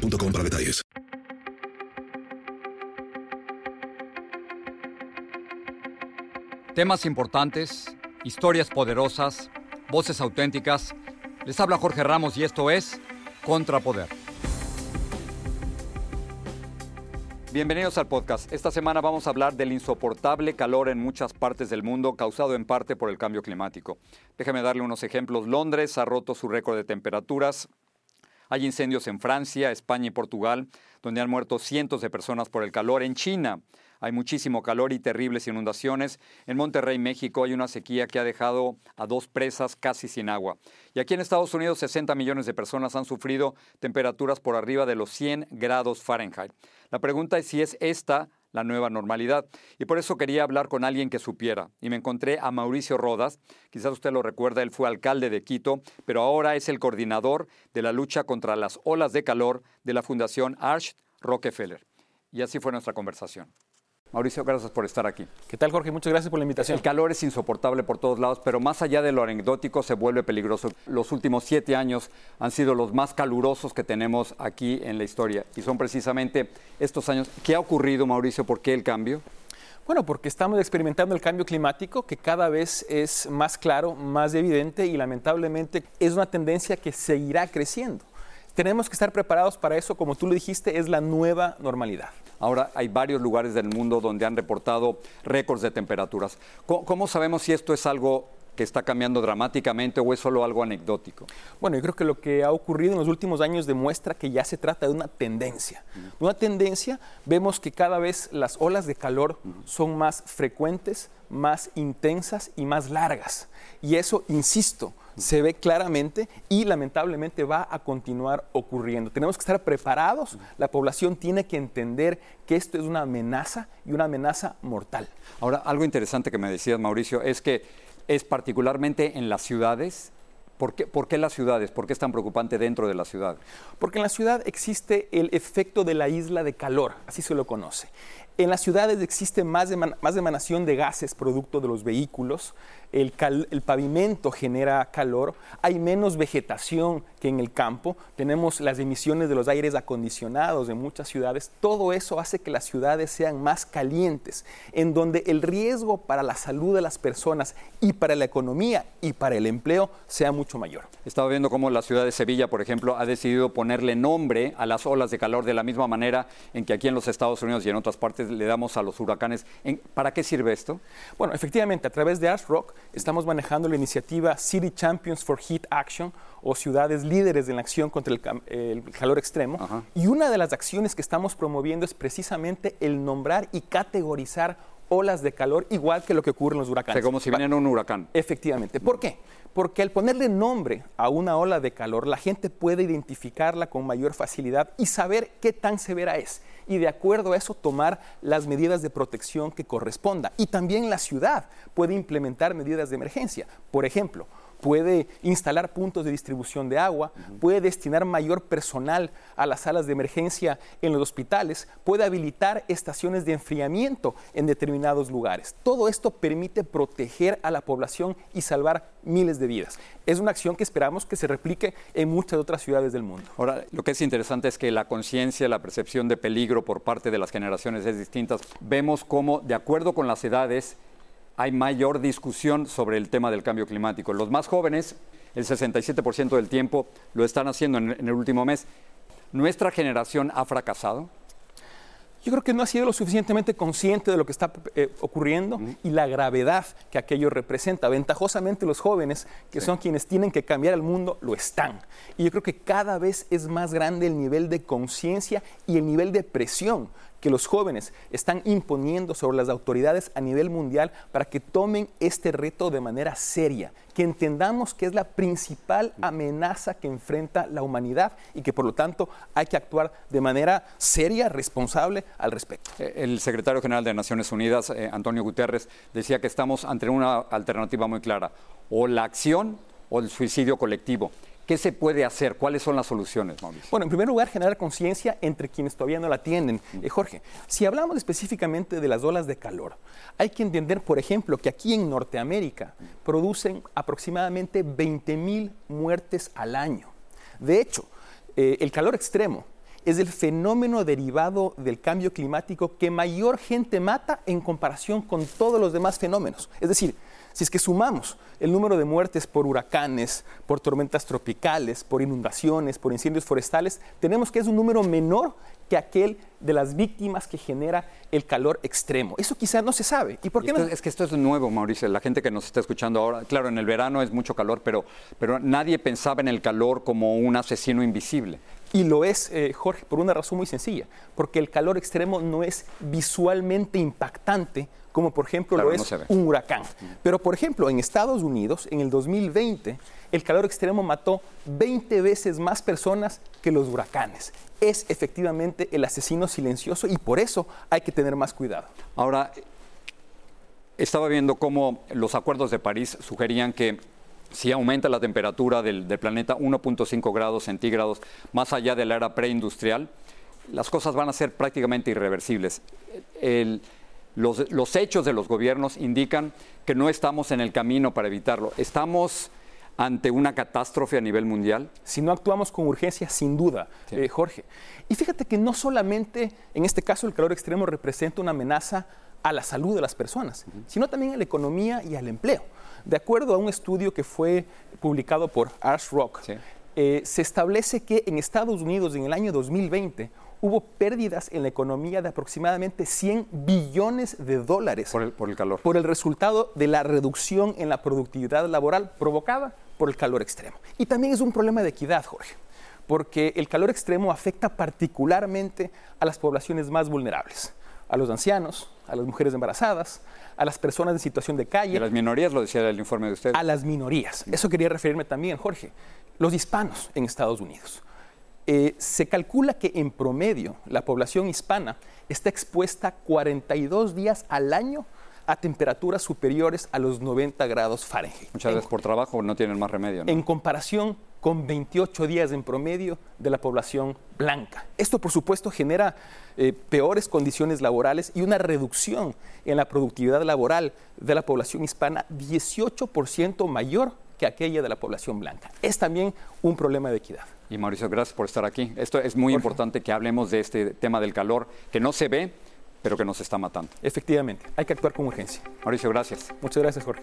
para detalles. Temas importantes, historias poderosas, voces auténticas. Les habla Jorge Ramos y esto es Contrapoder. Bienvenidos al podcast. Esta semana vamos a hablar del insoportable calor en muchas partes del mundo causado en parte por el cambio climático. Déjame darle unos ejemplos. Londres ha roto su récord de temperaturas. Hay incendios en Francia, España y Portugal, donde han muerto cientos de personas por el calor. En China hay muchísimo calor y terribles inundaciones. En Monterrey, México, hay una sequía que ha dejado a dos presas casi sin agua. Y aquí en Estados Unidos, 60 millones de personas han sufrido temperaturas por arriba de los 100 grados Fahrenheit. La pregunta es si es esta la nueva normalidad. Y por eso quería hablar con alguien que supiera. Y me encontré a Mauricio Rodas, quizás usted lo recuerda, él fue alcalde de Quito, pero ahora es el coordinador de la lucha contra las olas de calor de la Fundación Arch Rockefeller. Y así fue nuestra conversación. Mauricio, gracias por estar aquí. ¿Qué tal, Jorge? Muchas gracias por la invitación. El calor es insoportable por todos lados, pero más allá de lo anecdótico se vuelve peligroso. Los últimos siete años han sido los más calurosos que tenemos aquí en la historia y son precisamente estos años. ¿Qué ha ocurrido, Mauricio? ¿Por qué el cambio? Bueno, porque estamos experimentando el cambio climático que cada vez es más claro, más evidente y lamentablemente es una tendencia que seguirá creciendo. Tenemos que estar preparados para eso, como tú lo dijiste, es la nueva normalidad. Ahora hay varios lugares del mundo donde han reportado récords de temperaturas. ¿Cómo, sabemos si esto es algo que está cambiando dramáticamente o es solo algo anecdótico? Bueno, yo creo que lo que ha ocurrido en los últimos años demuestra que ya se trata de una tendencia. Una tendencia, vemos que cada vez las olas de calor son más frecuentes, más intensas y más largas. Y eso, insisto, se ve claramente y lamentablemente va a continuar ocurriendo. Tenemos que estar preparados, la población tiene que entender que esto es una amenaza y una amenaza mortal. Ahora, algo interesante que me decías, Mauricio, es que es particularmente en las ciudades ¿Por qué, ¿Por qué, las ciudades? ¿Por qué es tan preocupante dentro de la ciudad? Porque en la ciudad existe el efecto de la isla de calor, así se lo conoce. En las ciudades existe más, más emanación de gases producto de los vehículos, el, pavimento genera calor, hay menos vegetación que en el campo, tenemos las emisiones de los aires acondicionados en muchas ciudades, todo eso hace que las ciudades sean más calientes, en donde el riesgo para la salud de las personas y para la economía y para el empleo sea mucho mayor. Estaba viendo cómo la ciudad de Sevilla, por ejemplo, ha decidido ponerle nombre a las olas de calor de la misma manera en que aquí en los Estados Unidos y en otras partes le damos a los huracanes. ¿Para qué sirve esto? Bueno, efectivamente, a través de Ash Rock estamos manejando la iniciativa City Champions for Heat Action o ciudades líderes en la acción contra el, calor extremo. Y una de las acciones que estamos promoviendo es precisamente el nombrar y categorizar olas de calor, igual que lo que ocurre en los huracanes. como si vienen un huracán. Efectivamente. ¿Por qué? Porque al ponerle nombre a una ola de calor, la gente puede identificarla con mayor facilidad y saber qué tan severa es y de acuerdo a eso tomar las medidas de protección que corresponda. Y también la ciudad puede implementar medidas de emergencia. Por ejemplo, puede instalar puntos de distribución de agua, puede destinar mayor personal a las salas de emergencia en los hospitales, puede habilitar estaciones de enfriamiento en determinados lugares. Todo esto permite proteger a la población y salvar miles de vidas. Es una acción que esperamos que se replique en muchas otras ciudades del mundo. Ahora, lo que es interesante es que la conciencia, la percepción de peligro por parte de las generaciones es distinta. Vemos cómo, de acuerdo con las edades, hay mayor discusión sobre el tema del cambio climático. Los más jóvenes, el 67% del tiempo, lo están haciendo en, el último mes. ¿Nuestra generación ha fracasado? Yo creo que no ha sido lo suficientemente consciente de lo que está eh, ocurriendo y la gravedad que aquello representa. Ventajosamente los jóvenes, que son quienes tienen que cambiar el mundo, lo están. Y yo creo que cada vez es más grande el nivel de conciencia y el nivel de presión que los jóvenes están imponiendo sobre las autoridades a nivel mundial para que tomen este reto de manera seria, que entendamos que es la principal amenaza que enfrenta la humanidad y que por lo tanto hay que actuar de manera seria, responsable al respecto. Eh, el secretario general de Naciones Unidas, eh, Antonio Guterres, decía que estamos ante una alternativa muy clara, o la acción o el suicidio colectivo. ¿Qué se puede hacer? ¿Cuáles son las soluciones, Mauricio? Bueno, en primer lugar, generar conciencia entre quienes todavía no la tienen. Eh, Jorge, si hablamos específicamente de las olas de calor, hay que entender, por ejemplo, que aquí en Norteamérica producen aproximadamente 20 mil muertes al año. De hecho, eh, el calor extremo es el fenómeno derivado del cambio climático que mayor gente mata en comparación con todos los demás fenómenos. Es decir, si es que sumamos el número de muertes por huracanes, por tormentas tropicales, por inundaciones, por incendios forestales, tenemos que es un número menor que aquel de las víctimas que genera el calor extremo. Eso quizás no se sabe. ¿Y por qué no? Es que esto es nuevo, Mauricio. La gente que nos está escuchando ahora, claro, en el verano es mucho calor, pero, pero nadie pensaba en el calor como un asesino invisible. Y lo es, eh, Jorge, por una razón muy sencilla, porque el calor extremo no es visualmente impactante como por ejemplo lo es un huracán. Pero por ejemplo, en Estados Unidos, en el 2020, el calor extremo mató 20 veces más personas que los huracanes. Es efectivamente el asesino silencioso y por eso hay que tener más cuidado. Ahora, estaba viendo cómo los acuerdos de París sugerían que si aumenta la temperatura del, del planeta 1.5 grados centígrados más allá de la era preindustrial, las cosas van a ser prácticamente irreversibles. El, los, hechos de los gobiernos indican que no estamos en el camino para evitarlo. Estamos ante una catástrofe a nivel mundial? Si no actuamos con urgencia, sin duda, eh, Jorge. Y fíjate que no solamente en este caso el calor extremo representa una amenaza a la salud de las personas, sino también a la economía y al empleo. De acuerdo a un estudio que fue publicado por Ars Rock, eh, se establece que en Estados Unidos en el año 2020 hubo pérdidas en la economía de aproximadamente 100 billones de dólares. Por el, por el calor. Por el resultado de la reducción en la productividad laboral provocada por el calor extremo. Y también es un problema de equidad, Jorge, porque el calor extremo afecta particularmente a las poblaciones más vulnerables, a los ancianos, a las mujeres embarazadas, a las personas en situación de calle. Y a las minorías, lo decía el informe de usted. A las minorías. Eso quería referirme también, Jorge. Los hispanos en Estados Unidos. Eh, se calcula que en promedio la población hispana está expuesta 42 días al año a temperaturas superiores a los 90 grados Fahrenheit. Muchas veces por trabajo no tienen más remedio. En comparación con 28 días en promedio de la población blanca. Esto, por supuesto, genera eh, peores condiciones laborales y una reducción en la productividad laboral de la población hispana 18% mayor que aquella de la población blanca. Es también un problema de equidad. Y Mauricio, gracias por estar aquí. Esto es muy importante que hablemos de este tema del calor, que no se ve, pero que nos está matando. Efectivamente, hay que actuar con urgencia. Mauricio, gracias. Muchas gracias, Jorge.